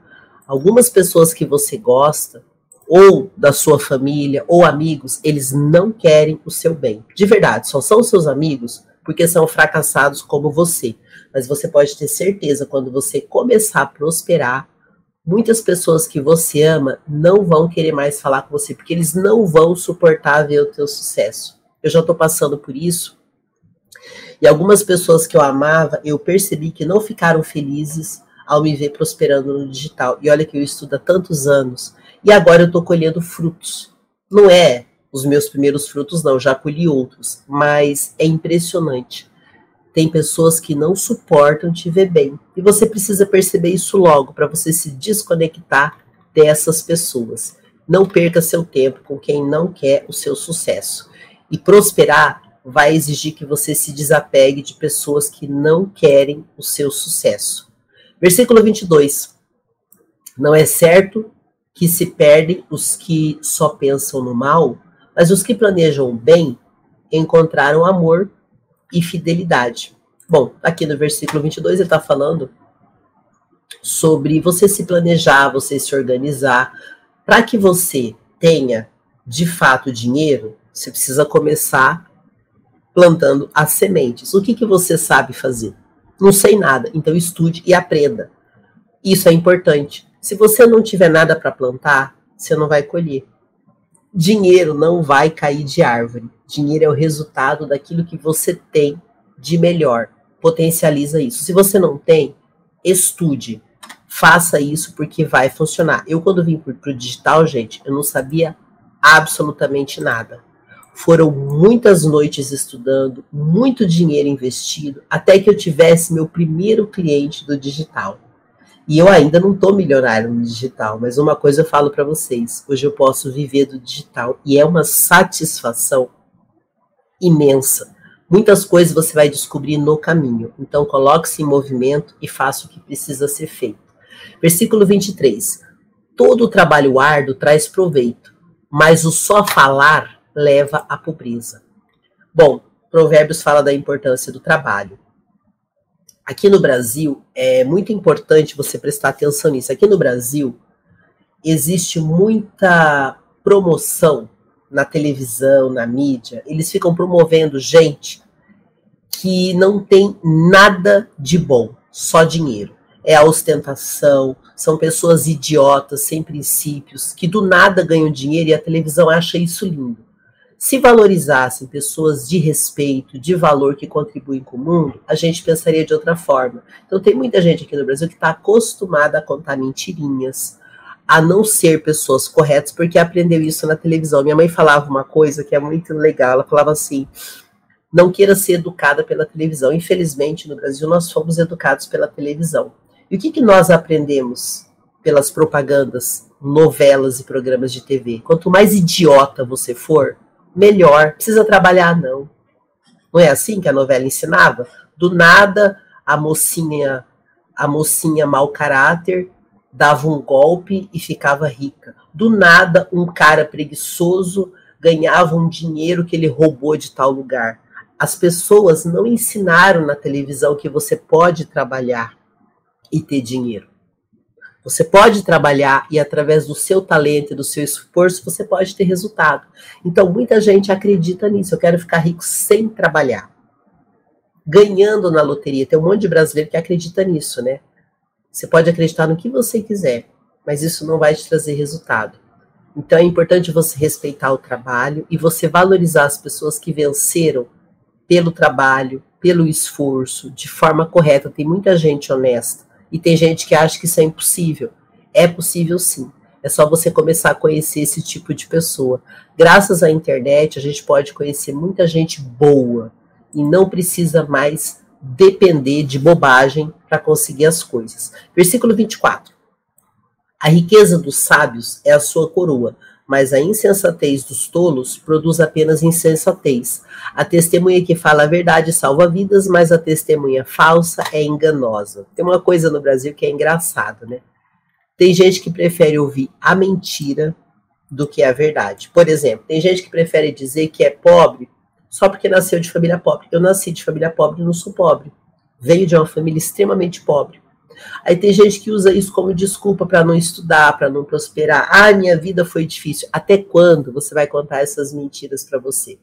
algumas pessoas que você gosta, ou da sua família, ou amigos, eles não querem o seu bem. De verdade, só são seus amigos porque são fracassados como você. Mas você pode ter certeza, quando você começar a prosperar, muitas pessoas que você ama não vão querer mais falar com você, porque eles não vão suportar ver o teu sucesso. Eu já estou passando por isso. E algumas pessoas que eu amava, eu percebi que não ficaram felizes ao me ver prosperando no digital. E olha que eu estudo há tantos anos. E agora eu estou colhendo frutos. Não é os meus primeiros frutos, não, já colhi outros. Mas é impressionante tem pessoas que não suportam te ver bem. E você precisa perceber isso logo para você se desconectar dessas pessoas. Não perca seu tempo com quem não quer o seu sucesso. E prosperar vai exigir que você se desapegue de pessoas que não querem o seu sucesso. Versículo 22. Não é certo que se perdem os que só pensam no mal, mas os que planejam o bem encontraram amor e fidelidade. Bom, aqui no versículo 22 ele está falando sobre você se planejar, você se organizar. Para que você tenha de fato dinheiro, você precisa começar plantando as sementes. O que, que você sabe fazer? Não sei nada, então estude e aprenda. Isso é importante. Se você não tiver nada para plantar, você não vai colher. Dinheiro não vai cair de árvore. Dinheiro é o resultado daquilo que você tem de melhor. Potencializa isso. Se você não tem, estude. Faça isso porque vai funcionar. Eu, quando vim para o digital, gente, eu não sabia absolutamente nada. Foram muitas noites estudando, muito dinheiro investido, até que eu tivesse meu primeiro cliente do digital. E eu ainda não estou milionário no digital, mas uma coisa eu falo para vocês: hoje eu posso viver do digital e é uma satisfação imensa. Muitas coisas você vai descobrir no caminho. Então, coloque-se em movimento e faça o que precisa ser feito. Versículo 23. Todo trabalho árduo traz proveito, mas o só falar leva à pobreza. Bom, Provérbios fala da importância do trabalho. Aqui no Brasil, é muito importante você prestar atenção nisso. Aqui no Brasil, existe muita promoção na televisão, na mídia, eles ficam promovendo gente que não tem nada de bom, só dinheiro. É a ostentação, são pessoas idiotas, sem princípios, que do nada ganham dinheiro e a televisão acha isso lindo. Se valorizassem pessoas de respeito, de valor que contribuem com o mundo, a gente pensaria de outra forma. Então tem muita gente aqui no Brasil que está acostumada a contar mentirinhas, a não ser pessoas corretas, porque aprendeu isso na televisão. Minha mãe falava uma coisa que é muito legal, ela falava assim: não queira ser educada pela televisão. Infelizmente, no Brasil, nós fomos educados pela televisão. E o que, que nós aprendemos pelas propagandas, novelas e programas de TV? Quanto mais idiota você for, melhor. Precisa trabalhar, não. Não é assim que a novela ensinava? Do nada, a mocinha, a mocinha mau caráter dava um golpe e ficava rica. Do nada, um cara preguiçoso ganhava um dinheiro que ele roubou de tal lugar. As pessoas não ensinaram na televisão que você pode trabalhar e ter dinheiro. Você pode trabalhar e através do seu talento e do seu esforço você pode ter resultado. Então muita gente acredita nisso. Eu quero ficar rico sem trabalhar. Ganhando na loteria. Tem um monte de brasileiro que acredita nisso, né? Você pode acreditar no que você quiser, mas isso não vai te trazer resultado. Então é importante você respeitar o trabalho e você valorizar as pessoas que venceram pelo trabalho, pelo esforço, de forma correta. Tem muita gente honesta e tem gente que acha que isso é impossível. É possível sim. É só você começar a conhecer esse tipo de pessoa. Graças à internet, a gente pode conhecer muita gente boa e não precisa mais depender de bobagem para conseguir as coisas. Versículo 24. A riqueza dos sábios é a sua coroa, mas a insensatez dos tolos produz apenas insensatez. A testemunha que fala a verdade salva vidas, mas a testemunha falsa é enganosa. Tem uma coisa no Brasil que é engraçada, né? Tem gente que prefere ouvir a mentira do que a verdade. Por exemplo, tem gente que prefere dizer que é pobre só porque nasceu de família pobre. Eu nasci de família pobre e não sou pobre. Venho de uma família extremamente pobre. Aí tem gente que usa isso como desculpa para não estudar, para não prosperar. Ah, minha vida foi difícil. Até quando você vai contar essas mentiras para você?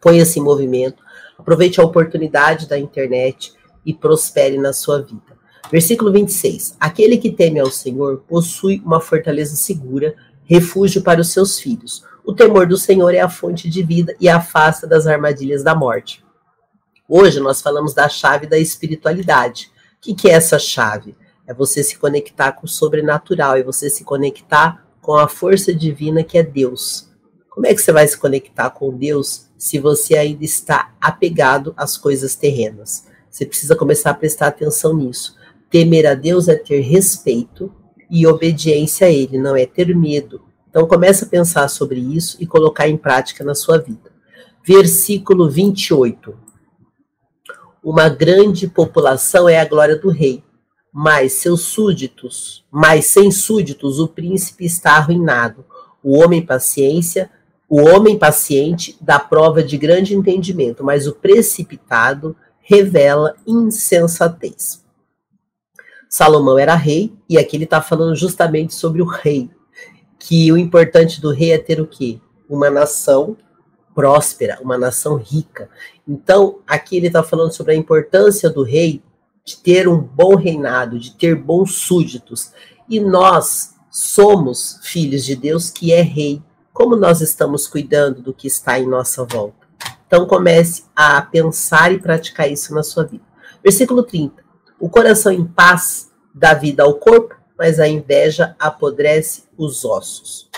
Ponha-se em movimento, aproveite a oportunidade da internet e prospere na sua vida. Versículo 26. Aquele que teme ao Senhor possui uma fortaleza segura, refúgio para os seus filhos. O temor do Senhor é a fonte de vida e afasta das armadilhas da morte. Hoje nós falamos da chave da espiritualidade. O que, que é essa chave? É você se conectar com o sobrenatural, é você se conectar com a força divina que é Deus. Como é que você vai se conectar com Deus se você ainda está apegado às coisas terrenas? Você precisa começar a prestar atenção nisso. Temer a Deus é ter respeito e obediência a Ele, não é ter medo. Então comece a pensar sobre isso e colocar em prática na sua vida. Versículo 28 uma grande população é a glória do rei, mas seus súditos, mas sem súditos o príncipe está arruinado. O homem paciência, o homem paciente dá prova de grande entendimento, mas o precipitado revela insensatez. Salomão era rei, e aqui ele está falando justamente sobre o rei, que o importante do rei é ter o quê? Uma nação próspera, uma nação rica. Então, aqui ele está falando sobre a importância do rei de ter um bom reinado, de ter bons súditos. E nós somos filhos de Deus que é rei. Como nós estamos cuidando do que está em nossa volta? Então, comece a pensar e praticar isso na sua vida. Versículo 30. O coração em paz dá vida ao corpo, mas a inveja apodrece os ossos.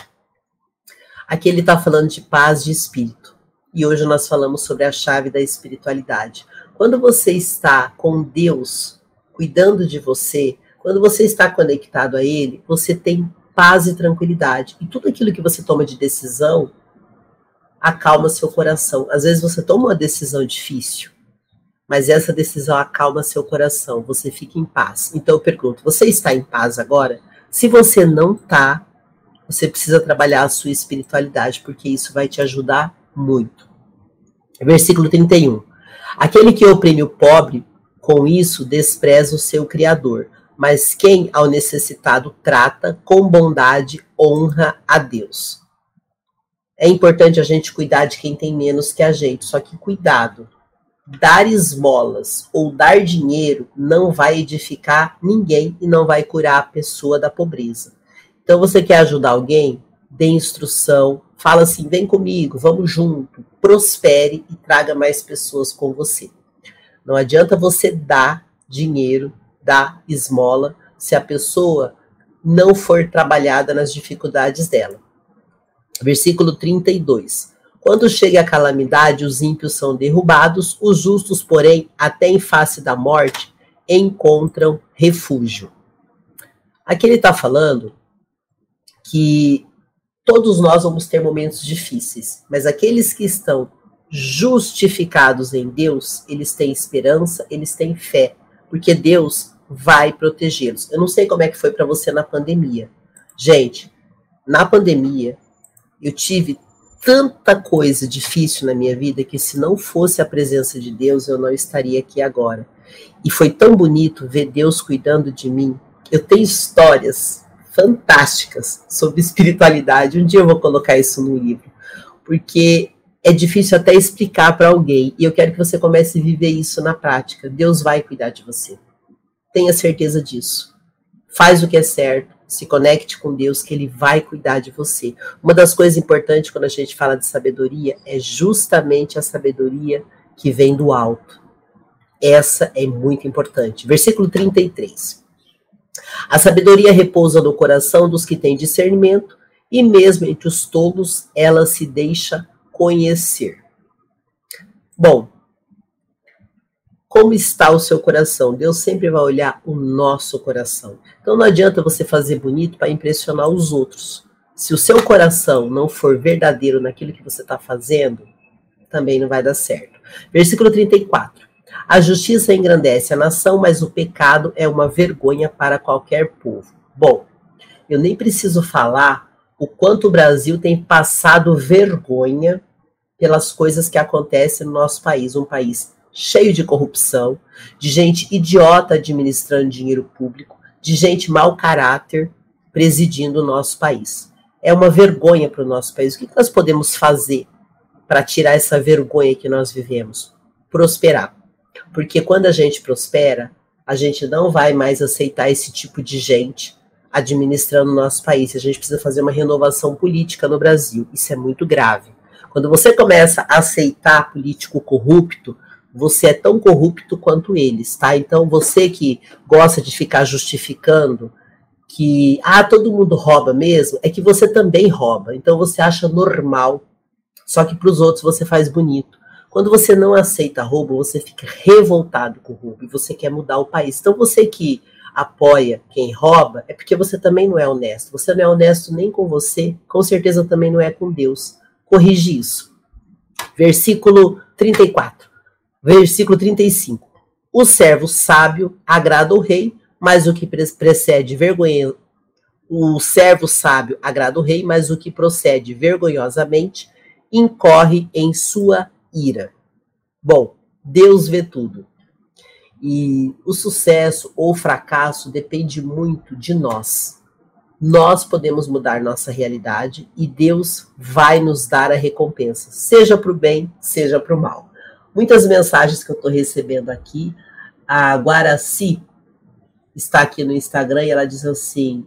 Aqui ele está falando de paz de espírito. E hoje nós falamos sobre a chave da espiritualidade. Quando você está com Deus cuidando de você, quando você está conectado a Ele, você tem paz e tranquilidade. E tudo aquilo que você toma de decisão acalma seu coração. Às vezes você toma uma decisão difícil, mas essa decisão acalma seu coração. Você fica em paz. Então eu pergunto: você está em paz agora? Se você não está, você precisa trabalhar a sua espiritualidade, porque isso vai te ajudar muito. Versículo 31. Aquele que oprime o pobre, com isso despreza o seu Criador, mas quem ao necessitado trata com bondade honra a Deus. É importante a gente cuidar de quem tem menos que a gente, só que cuidado. Dar esmolas ou dar dinheiro não vai edificar ninguém e não vai curar a pessoa da pobreza. Então, você quer ajudar alguém? Dê instrução, Fala assim: vem comigo, vamos junto, prospere e traga mais pessoas com você. Não adianta você dar dinheiro, dar esmola, se a pessoa não for trabalhada nas dificuldades dela. Versículo 32. Quando chega a calamidade, os ímpios são derrubados, os justos, porém, até em face da morte, encontram refúgio. Aqui ele está falando que todos nós vamos ter momentos difíceis, mas aqueles que estão justificados em Deus, eles têm esperança, eles têm fé, porque Deus vai protegê-los. Eu não sei como é que foi para você na pandemia. Gente, na pandemia, eu tive tanta coisa difícil na minha vida que se não fosse a presença de Deus, eu não estaria aqui agora. E foi tão bonito ver Deus cuidando de mim. Eu tenho histórias fantásticas sobre espiritualidade. Um dia eu vou colocar isso no livro, porque é difícil até explicar para alguém. E eu quero que você comece a viver isso na prática. Deus vai cuidar de você. Tenha certeza disso. Faz o que é certo, se conecte com Deus, que Ele vai cuidar de você. Uma das coisas importantes quando a gente fala de sabedoria é justamente a sabedoria que vem do alto. Essa é muito importante. Versículo 33. A sabedoria repousa no coração dos que têm discernimento, e mesmo entre os tolos ela se deixa conhecer. Bom, como está o seu coração? Deus sempre vai olhar o nosso coração. Então não adianta você fazer bonito para impressionar os outros. Se o seu coração não for verdadeiro naquilo que você está fazendo, também não vai dar certo. Versículo 34. A justiça engrandece a nação, mas o pecado é uma vergonha para qualquer povo. Bom, eu nem preciso falar o quanto o Brasil tem passado vergonha pelas coisas que acontecem no nosso país, um país cheio de corrupção, de gente idiota administrando dinheiro público, de gente mau caráter presidindo o nosso país. É uma vergonha para o nosso país. O que nós podemos fazer para tirar essa vergonha que nós vivemos? Prosperar. Porque quando a gente prospera, a gente não vai mais aceitar esse tipo de gente administrando o nosso país. A gente precisa fazer uma renovação política no Brasil. Isso é muito grave. Quando você começa a aceitar político corrupto, você é tão corrupto quanto eles, tá? Então você que gosta de ficar justificando que ah, todo mundo rouba mesmo, é que você também rouba. Então você acha normal, só que para os outros você faz bonito. Quando você não aceita roubo, você fica revoltado com o roubo e você quer mudar o país. Então você que apoia quem rouba, é porque você também não é honesto. Você não é honesto nem com você, com certeza também não é com Deus. Corrige isso. Versículo 34. Versículo 35. O servo sábio agrada o rei, mas o que precede vergonha. O servo sábio agrada o rei, mas o que procede vergonhosamente incorre em sua ira. Bom, Deus vê tudo. E o sucesso ou fracasso depende muito de nós. Nós podemos mudar nossa realidade e Deus vai nos dar a recompensa, seja para o bem, seja para o mal. Muitas mensagens que eu estou recebendo aqui, a Guaraci está aqui no Instagram e ela diz assim: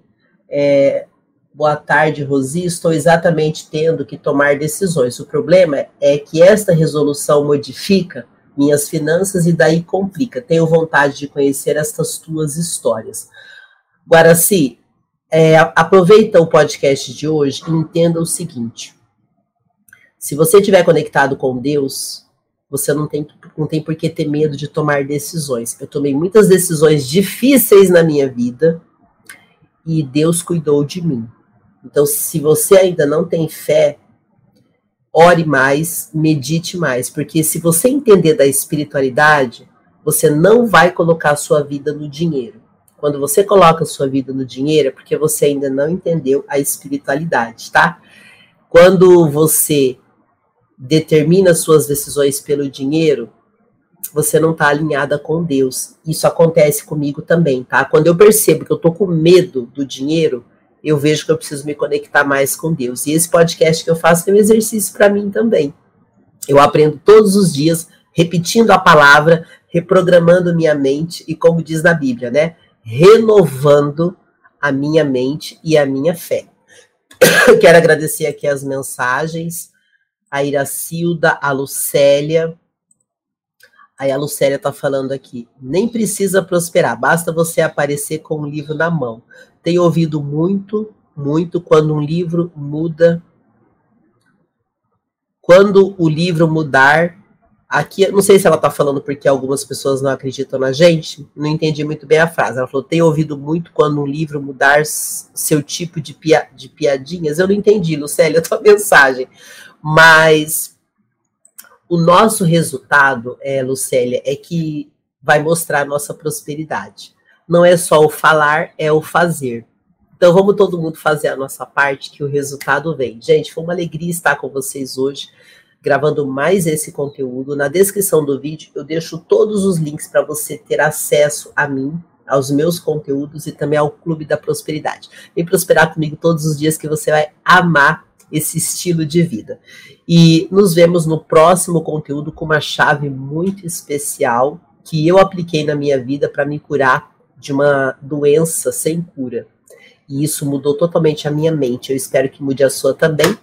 é, Boa tarde, Rosi. Estou exatamente tendo que tomar decisões. O problema é que esta resolução modifica minhas finanças e daí complica. Tenho vontade de conhecer estas tuas histórias. Guaraci, é, aproveita o podcast de hoje e entenda o seguinte: se você estiver conectado com Deus, você não tem, não tem por que ter medo de tomar decisões. Eu tomei muitas decisões difíceis na minha vida e Deus cuidou de mim. Então, se você ainda não tem fé, ore mais, medite mais, porque se você entender da espiritualidade, você não vai colocar a sua vida no dinheiro. Quando você coloca a sua vida no dinheiro, é porque você ainda não entendeu a espiritualidade, tá? Quando você determina suas decisões pelo dinheiro, você não está alinhada com Deus. Isso acontece comigo também, tá? Quando eu percebo que eu tô com medo do dinheiro, eu vejo que eu preciso me conectar mais com Deus. E esse podcast que eu faço é um exercício para mim também. Eu aprendo todos os dias, repetindo a palavra, reprogramando minha mente e, como diz na Bíblia, né? Renovando a minha mente e a minha fé. Quero agradecer aqui as mensagens. A Iracilda, a Lucélia. Aí a Lucélia está falando aqui. Nem precisa prosperar, basta você aparecer com um livro na mão. Tenho ouvido muito, muito quando um livro muda. Quando o livro mudar, Aqui, não sei se ela está falando porque algumas pessoas não acreditam na gente, não entendi muito bem a frase. Ela falou: tem ouvido muito quando um livro mudar seu tipo de, pia de piadinhas. Eu não entendi, Lucélia, a tua mensagem. Mas o nosso resultado, é, Lucélia, é que vai mostrar a nossa prosperidade. Não é só o falar, é o fazer. Então vamos todo mundo fazer a nossa parte que o resultado vem. Gente, foi uma alegria estar com vocês hoje gravando mais esse conteúdo. Na descrição do vídeo eu deixo todos os links para você ter acesso a mim, aos meus conteúdos e também ao Clube da Prosperidade. Vem prosperar comigo todos os dias que você vai amar esse estilo de vida. E nos vemos no próximo conteúdo com uma chave muito especial que eu apliquei na minha vida para me curar de uma doença sem cura. E isso mudou totalmente a minha mente. Eu espero que mude a sua também.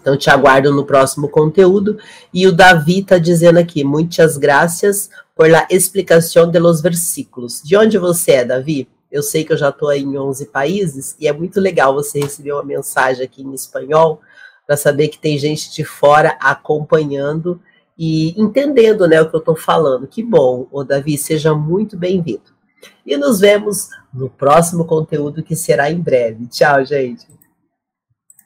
Então te aguardo no próximo conteúdo. E o Davi está dizendo aqui, muitas graças por la explicação de los versículos. De onde você é, Davi? Eu sei que eu já estou em 11 países e é muito legal você receber uma mensagem aqui em espanhol para saber que tem gente de fora acompanhando e entendendo né, o que eu estou falando. Que bom, ô Davi, seja muito bem-vindo. E nos vemos no próximo conteúdo que será em breve. Tchau, gente.